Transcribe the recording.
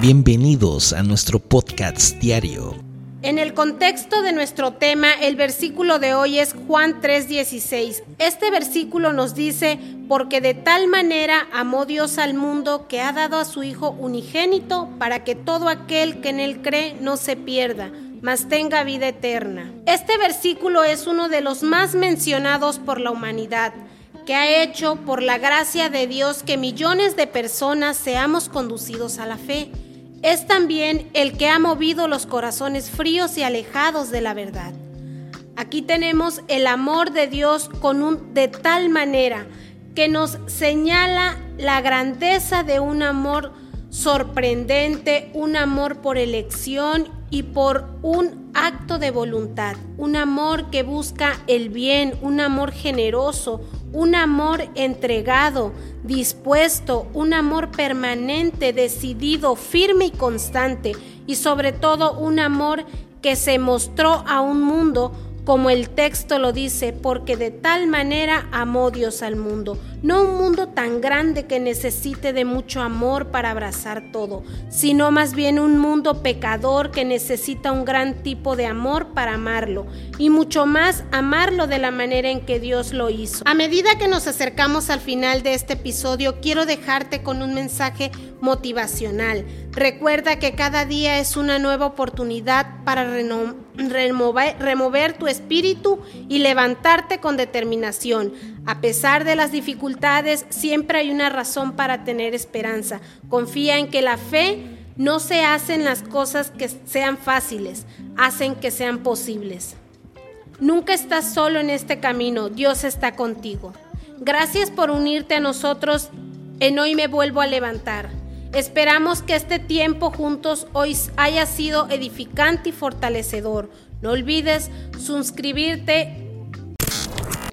Bienvenidos a nuestro podcast diario. En el contexto de nuestro tema, el versículo de hoy es Juan 3:16. Este versículo nos dice, porque de tal manera amó Dios al mundo que ha dado a su Hijo unigénito para que todo aquel que en él cree no se pierda, mas tenga vida eterna. Este versículo es uno de los más mencionados por la humanidad que ha hecho por la gracia de Dios que millones de personas seamos conducidos a la fe es también el que ha movido los corazones fríos y alejados de la verdad. Aquí tenemos el amor de Dios con un de tal manera que nos señala la grandeza de un amor sorprendente, un amor por elección y por un acto de voluntad, un amor que busca el bien, un amor generoso, un amor entregado, dispuesto, un amor permanente, decidido, firme y constante, y sobre todo un amor que se mostró a un mundo como el texto lo dice, porque de tal manera amó Dios al mundo. No un mundo tan grande que necesite de mucho amor para abrazar todo, sino más bien un mundo pecador que necesita un gran tipo de amor para amarlo, y mucho más amarlo de la manera en que Dios lo hizo. A medida que nos acercamos al final de este episodio, quiero dejarte con un mensaje motivacional. Recuerda que cada día es una nueva oportunidad para remover, tu espíritu y levantarte con determinación. A pesar de las dificultades, siempre hay una razón para tener esperanza. Confía en que la fe no se hace en las cosas que sean fáciles, hacen que sean posibles. Nunca estás solo en este camino, Dios está contigo. Gracias por unirte a nosotros en Hoy me vuelvo a levantar. Esperamos que este tiempo juntos hoy haya sido edificante y fortalecedor. No olvides suscribirte.